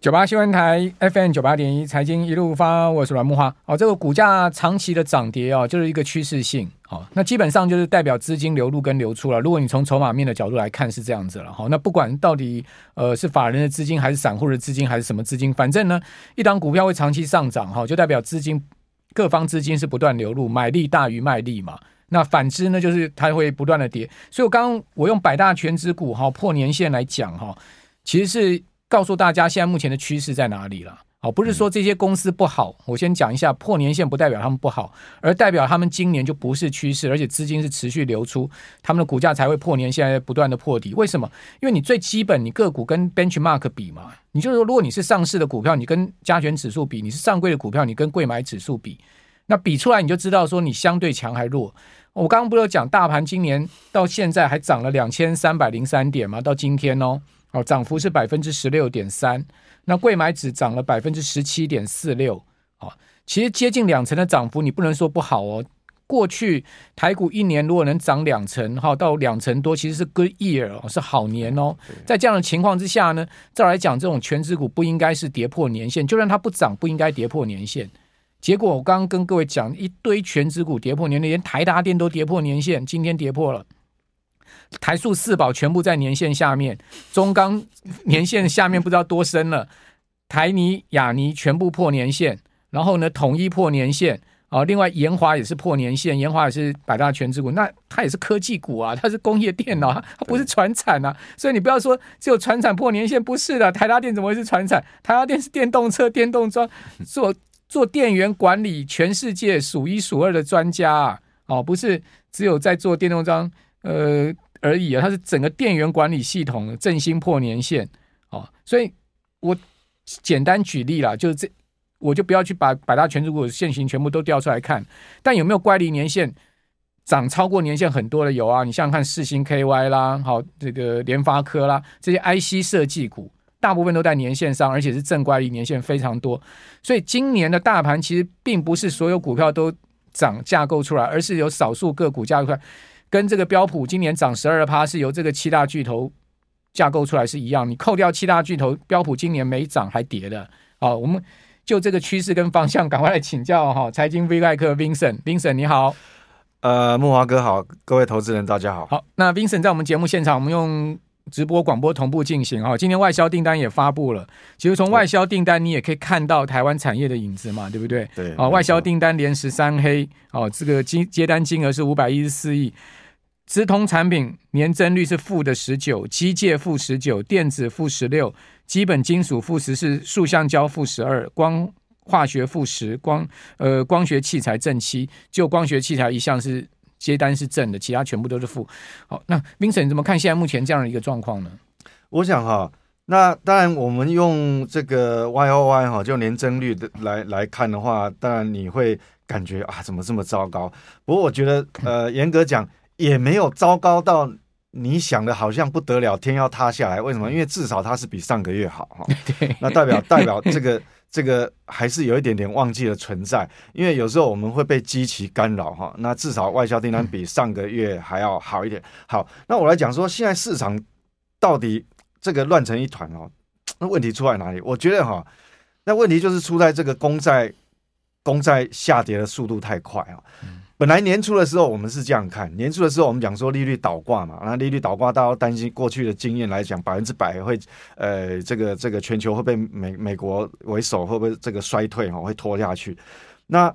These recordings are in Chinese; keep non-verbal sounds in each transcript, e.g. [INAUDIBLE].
九八新闻台 FM 九八点一财经一路发，我是阮木花。哦，这个股价长期的涨跌哦，就是一个趋势性。好，那基本上就是代表资金流入跟流出了。如果你从筹码面的角度来看是这样子了。好，那不管到底呃是法人的资金还是散户的资金还是什么资金，反正呢，一档股票会长期上涨哈，就代表资金各方资金是不断流入，买力大于卖力嘛。那反之呢，就是它会不断的跌。所以我刚刚我用百大权值股哈破年线来讲哈，其实是。告诉大家现在目前的趋势在哪里了？好，不是说这些公司不好，我先讲一下，破年线不代表他们不好，而代表他们今年就不是趋势，而且资金是持续流出，他们的股价才会破年线不断的破底。为什么？因为你最基本，你个股跟 benchmark 比嘛，你就是说，如果你是上市的股票，你跟加权指数比；你是上柜的股票，你跟柜买指数比，那比出来你就知道说你相对强还弱。我刚刚不是有讲，大盘今年到现在还涨了两千三百零三点吗，到今天哦。哦，涨幅是百分之十六点三，那贵买指涨了百分之十七点四六，哦，其实接近两成的涨幅，你不能说不好哦。过去台股一年如果能涨两成，哈，到两成多，其实是 good year 哦，是好年哦。在这样的情况之下呢，照来讲，这种全指股不应该是跌破年线，就算它不涨，不应该跌破年线。结果我刚刚跟各位讲，一堆全指股跌破年线，连台达电都跌破年线，今天跌破了。台塑四宝全部在年线下面，中钢年线下面不知道多深了，台泥、亚泥全部破年线，然后呢，统一破年线啊，另外延华也是破年线，延华也是百大权值股，那它也是科技股啊，它是工业电脑，它不是传产啊，所以你不要说只有传产破年线，不是的，台达电怎么会是传产？台达电是电动车、电动装做做电源管理，全世界数一数二的专家啊，哦，不是只有在做电动装，呃。而已啊，它是整个电源管理系统振兴破年线哦，所以我简单举例啦，就是这我就不要去把百大权值股的线型全部都调出来看，但有没有乖离年线涨超过年线很多的有啊？你想想看四星 KY 啦，好这个联发科啦，这些 IC 设计股大部分都在年线上，而且是正乖离年线非常多，所以今年的大盘其实并不是所有股票都涨架构出来，而是有少数个股架构出来。跟这个标普今年涨十二趴，是由这个七大巨头架构出来是一样。你扣掉七大巨头，标普今年没涨还跌的。好，我们就这个趋势跟方向，[LAUGHS] 赶快来请教哈。财经 V 怪客 Vincent，Vincent 你好，呃，木华哥好，各位投资人大家好。好，那 Vincent 在我们节目现场，我们用。直播广播同步进行哈，今天外销订单也发布了。其实从外销订单你也可以看到台湾产业的影子嘛，对不对？对。啊，外销订单连十三黑哦，这个金接单金额是五百一十四亿。直通产品年增率是负的十九，机械负十九，电子负十六，基本金属负十四，塑橡胶负十二，光化学负十，光呃光学器材正七，就光学器材一项是。接单是正的，其他全部都是负。好，那 Vincent 你怎么看现在目前这样的一个状况呢？我想哈，那当然我们用这个 Y O Y 哈，就年增率的来来看的话，当然你会感觉啊，怎么这么糟糕？不过我觉得呃，严格讲也没有糟糕到你想的好像不得了，天要塌下来。为什么？因为至少它是比上个月好哈。[LAUGHS] 对，那代表代表这个。[LAUGHS] 这个还是有一点点旺季的存在，因为有时候我们会被机器干扰哈。那至少外销订单比上个月还要好一点。好，那我来讲说，现在市场到底这个乱成一团哦，那问题出在哪里？我觉得哈，那问题就是出在这个公债公债下跌的速度太快啊。本来年初的时候，我们是这样看。年初的时候，我们讲说利率倒挂嘛，那利率倒挂，大家担心过去的经验来讲，百分之百会，呃，这个这个全球会被美美国为首，会不会这个衰退哈，会拖下去？那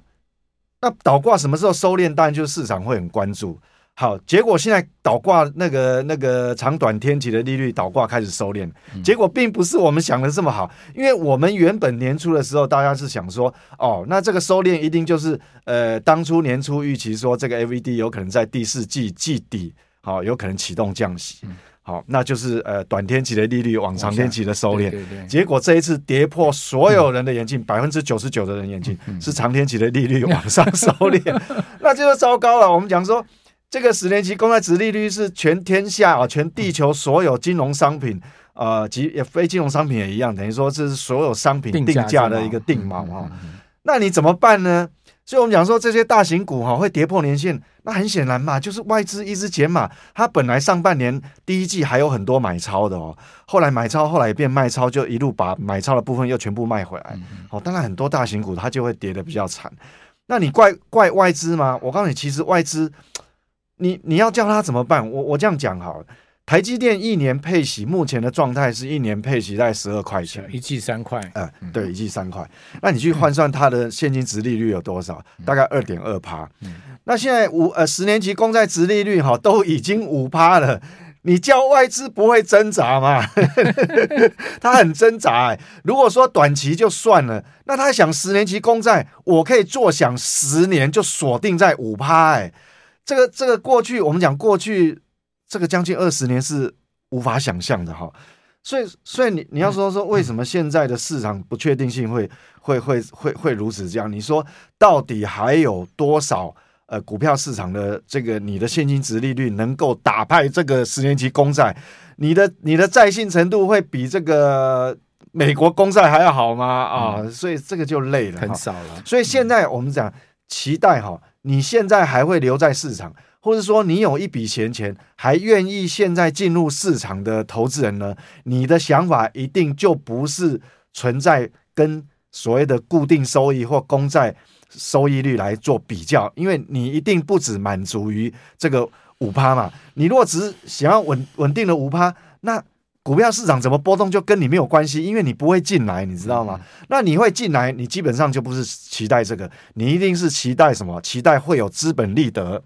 那倒挂什么时候收敛？当然就是市场会很关注。好，结果现在倒挂那个那个长短天期的利率倒挂开始收敛，结果并不是我们想的这么好，因为我们原本年初的时候，大家是想说，哦，那这个收敛一定就是呃，当初年初预期说这个 AVD 有可能在第四季季底，好、哦，有可能启动降息，好，那就是呃，短天期的利率往长天期的收敛，结果这一次跌破所有人的眼镜，百分之九十九的人眼镜是长天期的利率往上收敛，[LAUGHS] 那就是糟糕了。我们讲说。这个十年期公债值利率是全天下啊，全地球所有金融商品，呃，及也非金融商品也一样，等于说这是所有商品定价的一个定锚啊。那你怎么办呢？所以我们讲说这些大型股哈会跌破年线，那很显然嘛，就是外资一直减码。它本来上半年第一季还有很多买超的哦，后来买超后来也变卖超，就一路把买超的部分又全部卖回来。哦，当然很多大型股它就会跌的比较惨。那你怪怪外资吗？我告诉你，其实外资，你你要叫他怎么办？我我这样讲好了。台积电一年配息，目前的状态是一年配息在十二块钱，一季三块。呃，对，一季三块。那你去换算它的现金值利率有多少？大概二点二趴。那现在五呃十年期公债值利率哈都已经五趴了，你叫外资不会挣扎吗？[LAUGHS] 他很挣扎哎。如果说短期就算了，那他想十年期公债，我可以坐享十年就锁定在五趴哎。这个这个过去我们讲过去。这个将近二十年是无法想象的哈，所以所以你你要说说为什么现在的市场不确定性会会会会会如此这样？你说到底还有多少呃股票市场的这个你的现金值利率能够打败这个十年期公债？你的你的在信程度会比这个美国公债还要好吗？啊，所以这个就累了，很少了。所以现在我们讲期待哈，你现在还会留在市场？或者说你有一笔闲钱，还愿意现在进入市场的投资人呢？你的想法一定就不是存在跟所谓的固定收益或公债收益率来做比较，因为你一定不只满足于这个五趴嘛。你如果只是想要稳稳定的五趴，那股票市场怎么波动就跟你没有关系，因为你不会进来，你知道吗？那你会进来，你基本上就不是期待这个，你一定是期待什么？期待会有资本利得。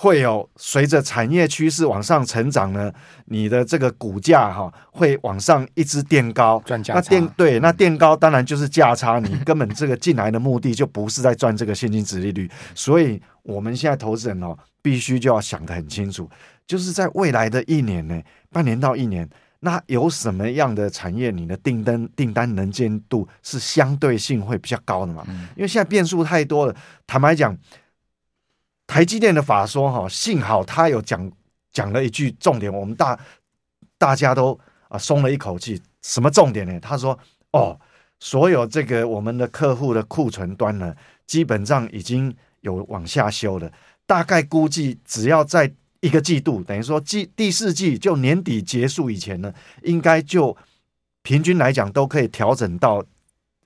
会有随着产业趋势往上成长呢，你的这个股价哈会往上一直垫高，赚价差。那垫对，那垫高当然就是价差，你根本这个进来的目的就不是在赚这个现金值利率，所以我们现在投资人哦，必须就要想得很清楚，就是在未来的一年呢，半年到一年，那有什么样的产业，你的订单订单能见度是相对性会比较高的嘛？因为现在变数太多了，坦白讲。台积电的法说哈，幸好他有讲讲了一句重点，我们大大家都啊松了一口气。什么重点呢？他说哦，所有这个我们的客户的库存端呢，基本上已经有往下修了。大概估计只要在一个季度，等于说季第四季就年底结束以前呢，应该就平均来讲都可以调整到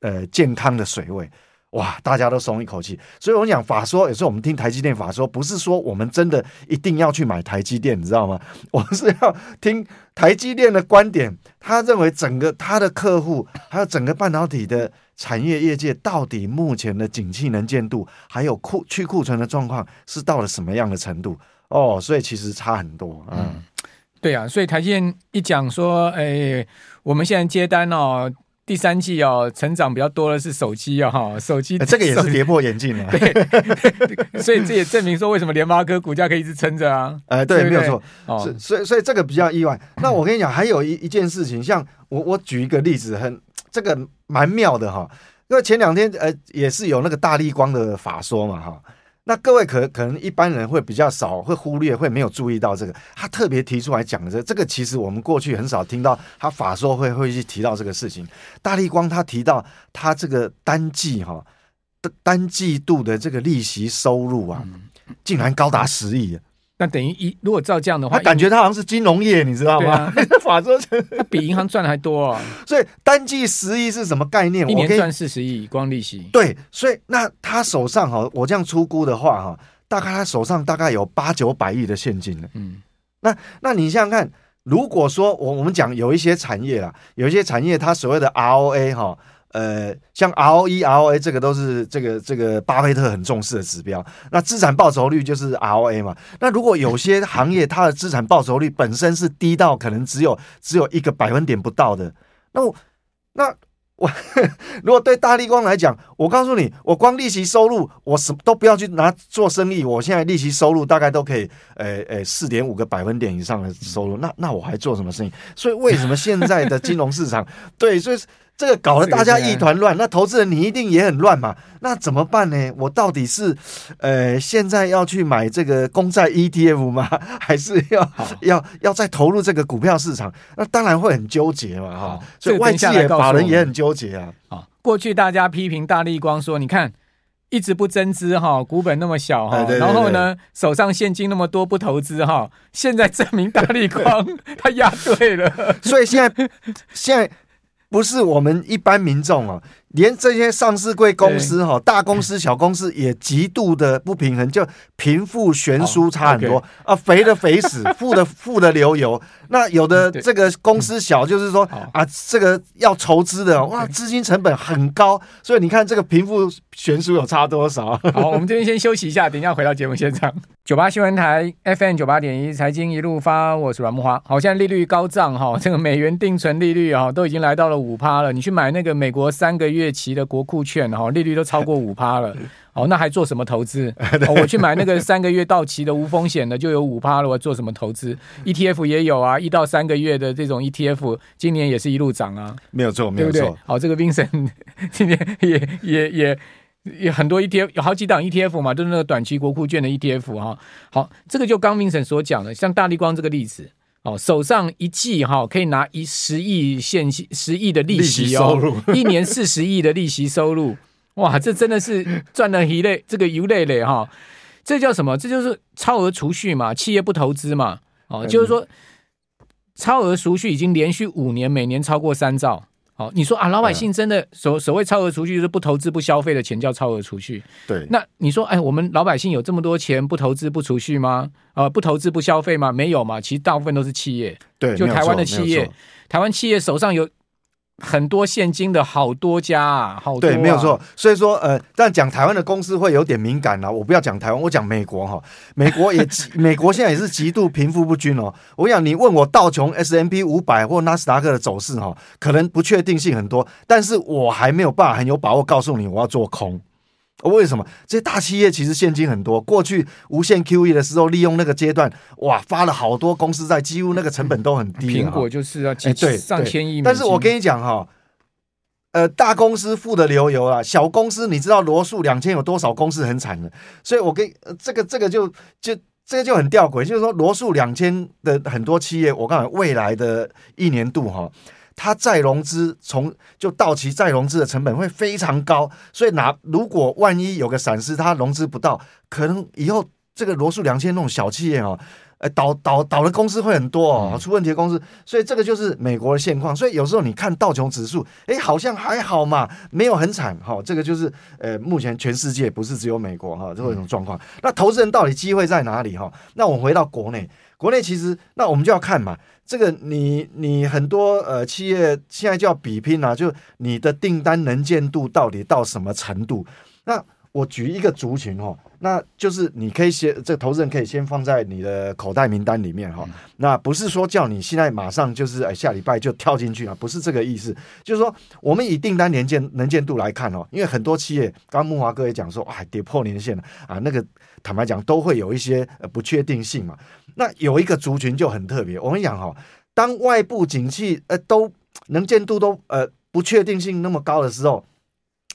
呃健康的水位。哇，大家都松一口气，所以我讲法说，有时候我们听台积电法说，不是说我们真的一定要去买台积电，你知道吗？[LAUGHS] 我是要听台积电的观点，他认为整个他的客户，还有整个半导体的产业业界，到底目前的景气能见度，还有库去库存的状况，是到了什么样的程度？哦，所以其实差很多，嗯，嗯对啊，所以台积电一讲说，哎，我们现在接单哦。第三季哦，成长比较多的是手机哦，哈，手机、欸、这个也是跌破眼镜了，[LAUGHS] 对，所以这也证明说为什么联发科股价可以一直撑着啊，呃，对，对对没有错，哦，所以所以这个比较意外。那我跟你讲，还有一一件事情，像我我举一个例子，很这个蛮妙的哈，因为前两天呃也是有那个大立光的法说嘛哈。那各位可可能一般人会比较少会忽略，会没有注意到这个，他特别提出来讲的这这个，其实我们过去很少听到他法说会会去提到这个事情。大力光他提到他这个单季哈单单季度的这个利息收入啊，竟然高达十亿。那等于一，如果照这样的话，他感觉他好像是金融业，你知道吗？啊、[LAUGHS] 法说他比银行赚的还多啊！所以单季十亿是什么概念？一年赚四十亿光利息。对，所以那他手上哈，我这样出估的话哈，大概他手上大概有八九百亿的现金呢。嗯，那那你想想看，如果说我我们讲有一些产业啦，有一些产业它所谓的 ROA 哈。呃，像 ROE、ROA 这个都是这个这个巴菲特很重视的指标。那资产报酬率就是 ROA 嘛。那如果有些行业它的资产报酬率本身是低到可能只有只有一个百分点不到的，那我那我 [LAUGHS] 如果对大立光来讲，我告诉你，我光利息收入，我什么都不要去拿做生意，我现在利息收入大概都可以，呃呃，四点五个百分点以上的收入，那那我还做什么生意？所以为什么现在的金融市场 [LAUGHS] 对，所以。这个搞得大家一团乱，那投资人你一定也很乱嘛？那怎么办呢？我到底是呃现在要去买这个公债 ETF 吗？[LAUGHS] 还是要要要再投入这个股票市场？那当然会很纠结嘛，哈。所以外界法人也很纠结啊。啊，过去大家批评大立光说，你看一直不增资哈，股本那么小哈，然后呢，手上现金那么多不投资哈，现在证明大立光 [LAUGHS] 他押对了，所以现在现在不是我们一般民众啊。连这些上市贵公司哈，大公司小公司也极度的不平衡，就贫富悬殊差很多、oh, okay. 啊，肥的肥死，[LAUGHS] 富的富的流油。那有的这个公司小，就是说啊，这个要筹资的哇，资金成本很高，所以你看这个贫富悬殊有差多少？[LAUGHS] 好，我们这边先休息一下，等一下回到节目现场。九八新闻台 FM 九八点一财经一路发，我是阮木花。好，现在利率高涨哈，这个美元定存利率啊都已经来到了五趴了。你去买那个美国三个月期的国库券哈，利率都超过 [LAUGHS] 五趴了。哦，那还做什么投资？[LAUGHS] 哦，我去买那个三个月到期的无风险的就有五趴了，我做什么投资？ETF 也有啊，一到三个月的这种 ETF，今年也是一路涨啊。没有错，没有错。好，这个 Vincent [LAUGHS] 今年也也也。也很多 ETF，有好几档 ETF 嘛，就是那个短期国库券的 ETF 哈。好，这个就刚明神所讲的，像大立光这个例子，哦，手上一季哈可以拿一十亿现金十亿的利息哦，[LAUGHS] 一年四十亿的利息收入，哇，这真的是赚了一类这个油类嘞哈。这叫什么？这就是超额储蓄嘛，企业不投资嘛，哦，就是说超额储蓄已经连续五年每年超过三兆。好，你说啊，老百姓真的所所谓超额储蓄就是不投资不消费的钱叫超额储蓄。对，那你说，哎，我们老百姓有这么多钱不投资不储蓄吗？呃，不投资不消费吗？没有嘛，其实大部分都是企业。对，就台湾的企业，台湾企业手上有。很多现金的好多家啊，好多啊，对，没有错。所以说，呃，但讲台湾的公司会有点敏感了。我不要讲台湾，我讲美国哈。美国也，[LAUGHS] 美国现在也是极度贫富不均哦。我想你问我道琼 S&P 五百或纳斯达克的走势哈，可能不确定性很多，但是我还没有办法很有把握告诉你我要做空。为什么这些大企业其实现金很多？过去无限 QE 的时候，利用那个阶段，哇，发了好多公司在，几乎那个成本都很低。苹果就是要几对上千亿。但是我跟你讲哈，呃，大公司富得流油啊，小公司你知道罗素两千有多少公司很惨的？所以我跟这个这个就就这个就很吊诡，就是说罗素两千的很多企业，我告诉你，未来的一年度哈。他再融资从就到期再融资的成本会非常高，所以拿如果万一有个闪失，他融资不到，可能以后这个罗素两千那种小企业啊，呃倒倒倒的公司会很多哦，出问题的公司，所以这个就是美国的现况。所以有时候你看道琼指数，哎，好像还好嘛，没有很惨哈。这个就是呃，目前全世界不是只有美国哈，这种状况。那投资人到底机会在哪里哈？那我们回到国内，国内其实那我们就要看嘛。这个你你很多呃企业现在就要比拼啊，就你的订单能见度到底到什么程度？那我举一个族群哈，那就是你可以先这个投资人可以先放在你的口袋名单里面哈。那不是说叫你现在马上就是哎下礼拜就跳进去啊，不是这个意思。就是说我们以订单年见能见度来看哦，因为很多企业刚刚慕驊哥也讲说，哎跌破年线了啊，那个坦白讲都会有一些呃不确定性嘛。那有一个族群就很特别，我跟你讲哈，当外部景气呃都能见度都呃不确定性那么高的时候，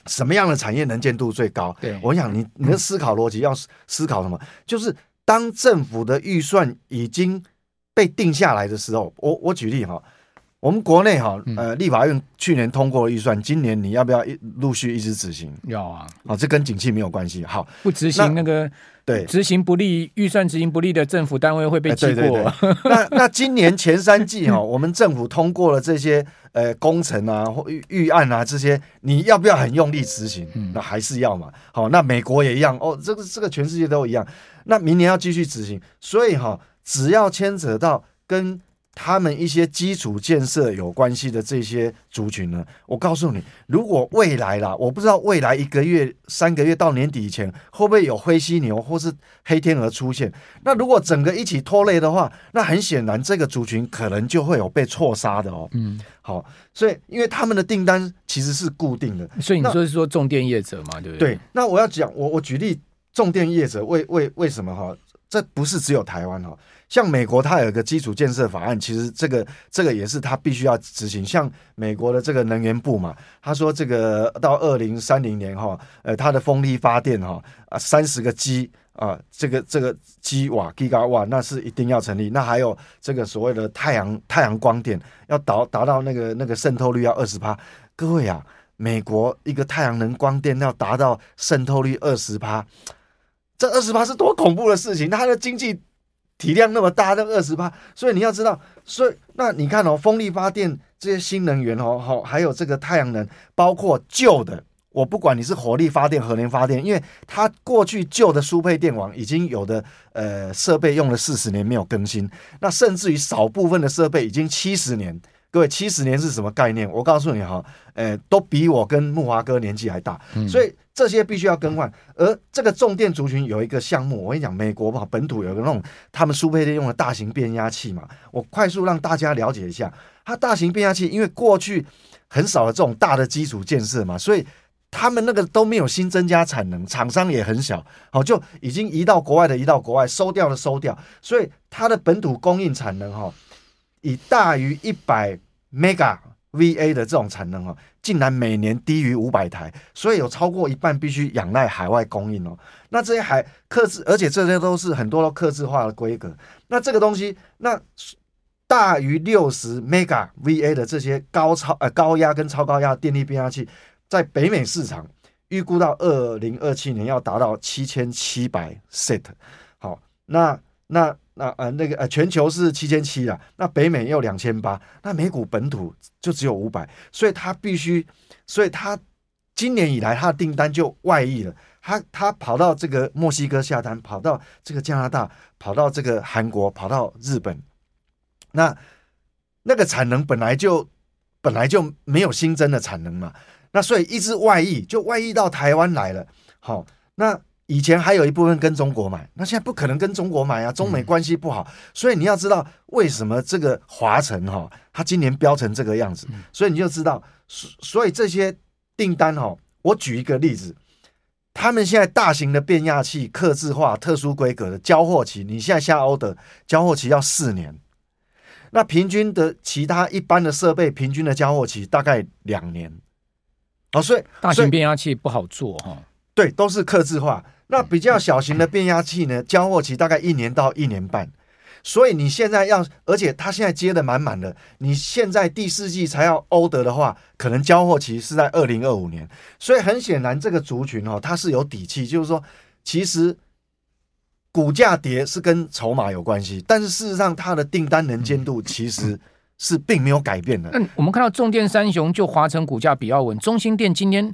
什么样的产业能见度最高？对，我想你你的思考逻辑要思考什么？就是当政府的预算已经被定下来的时候，我我举例哈，我们国内哈呃立法院去年通过了预算，今年你要不要一陆续一直执行？要啊，啊，这跟景气没有关系。好，不执行那个。对，执行不力，预算执行不力的政府单位会被记过。对对对 [LAUGHS] 那那今年前三季哈、哦，[LAUGHS] 我们政府通过了这些呃工程啊或预预案啊这些，你要不要很用力执行？那还是要嘛。好，那美国也一样哦，这个这个全世界都一样。那明年要继续执行，所以哈、哦，只要牵扯到跟。他们一些基础建设有关系的这些族群呢，我告诉你，如果未来啦，我不知道未来一个月、三个月到年底以前会不会有灰犀牛或是黑天鹅出现。那如果整个一起拖累的话，那很显然这个族群可能就会有被错杀的哦。嗯，好，所以因为他们的订单其实是固定的，所以你说是说重电业者嘛，对不对？对。那我要讲，我我举例重电业者为为为什么哈？这不是只有台湾哈。像美国，它有一个基础建设法案，其实这个这个也是它必须要执行。像美国的这个能源部嘛，他说这个到二零三零年哈，呃，它的风力发电哈啊三十个 G 啊，这个这个 G 瓦 Giga 瓦，那是一定要成立。那还有这个所谓的太阳太阳光电，要达达到那个那个渗透率要二十趴。各位啊，美国一个太阳能光电要达到渗透率二十趴，这二十趴是多恐怖的事情！它的经济体量那么大，那二十趴，所以你要知道，所以那你看哦，风力发电这些新能源哦，好，还有这个太阳能，包括旧的。我不管你是火力发电、核能发电，因为它过去旧的输配电网已经有的呃设备用了四十年没有更新，那甚至于少部分的设备已经七十年。各位，七十年是什么概念？我告诉你哈，呃，都比我跟木华哥年纪还大，所以这些必须要更换。而这个重电族群有一个项目，我跟你讲，美国吧本土有个那种他们苏配电用的大型变压器嘛，我快速让大家了解一下，它大型变压器因为过去很少的这种大的基础建设嘛，所以。他们那个都没有新增加产能，厂商也很小，好，就已经移到国外的移到国外，收掉的收掉，所以它的本土供应产能哈，以大于一百 mega VA 的这种产能哦，竟然每年低于五百台，所以有超过一半必须仰赖海外供应哦。那这些还克制，而且这些都是很多都克制化的规格。那这个东西，那大于六十 mega VA 的这些高超呃高压跟超高压电力变压器。在北美市场，预估到二零二七年要达到七千七百 set。好，那那那呃那个呃全球是七千七啊，那北美要两千八，那美股本土就只有五百，所以他必须，所以他今年以来他的订单就外溢了，他他跑到这个墨西哥下单，跑到这个加拿大，跑到这个韩国，跑到日本，那那个产能本来就本来就没有新增的产能嘛。那所以一直外溢，就外溢到台湾来了。好，那以前还有一部分跟中国买，那现在不可能跟中国买啊，中美关系不好。嗯、所以你要知道为什么这个华晨哈，它今年飙成这个样子，所以你就知道，所以这些订单哈，我举一个例子，他们现在大型的变压器、刻字化、特殊规格的交货期，你现在下 order 交货期要四年，那平均的其他一般的设备平均的交货期大概两年。哦，所以大型变压器不好做哈，对，都是刻字化。那比较小型的变压器呢，交货期大概一年到一年半。所以你现在要，而且它现在接的满满的，你现在第四季才要 order 的话，可能交货期是在二零二五年。所以很显然，这个族群哦，它是有底气，就是说，其实股价跌是跟筹码有关系，但是事实上它的订单能见度其实。是并没有改变的。那我们看到重电三雄就华城股价比较稳，中兴电今天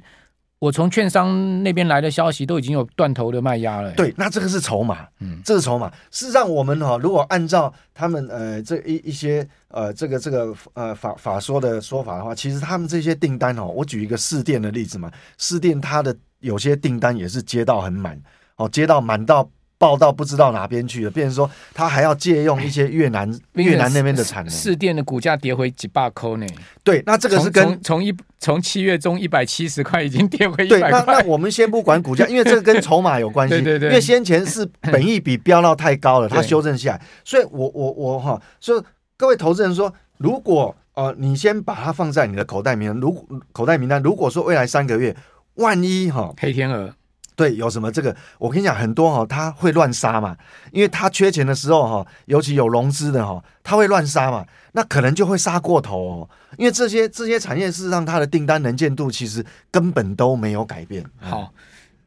我从券商那边来的消息都已经有断头的卖压了。对，那这个是筹码，嗯，这是筹码。事实上，我们哈、哦，如果按照他们呃这一一些呃这个这个呃法法说的说法的话，其实他们这些订单哦，我举一个市电的例子嘛，市电它的有些订单也是接到很满哦，接到满到。报到不知道哪边去了，变成说他还要借用一些越南越南那边的产能。市电的股价跌回几百扣呢？对，那这个是跟从一从七月中一百七十块已经跌回一百块。那那我们先不管股价，[LAUGHS] 因为这个跟筹码有关系。对 [LAUGHS] 对对。因为先前是本益比飙到太高了，[LAUGHS] 它修正下来。所以我我我哈，所以各位投资人说，如果呃你先把它放在你的口袋名单，如口袋名单，如果说未来三个月万一哈黑天鹅。对，有什么这个？我跟你讲，很多哈、哦，他会乱杀嘛，因为他缺钱的时候哈、哦，尤其有融资的哈、哦，他会乱杀嘛，那可能就会杀过头哦。因为这些这些产业事实上，它的订单能见度其实根本都没有改变。好，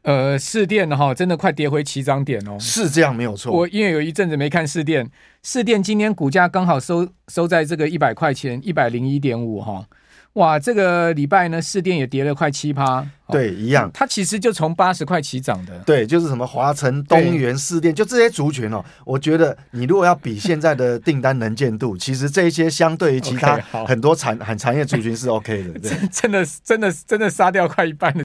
呃，士电哈，真的快跌回起涨点哦。是这样，没有错。我因为有一阵子没看市电，市电今天股价刚好收收在这个一百块钱，一百零一点五哈。哇，这个礼拜呢，市电也跌了快七趴，对，一样。它其实就从八十块起涨的，对，就是什么华晨、东元、市电，就这些族群哦。我觉得你如果要比现在的订单能见度，其实这一些相对于其他很多产很产业族群是 OK 的，[LAUGHS] 真，真的真的真的杀掉快一半的。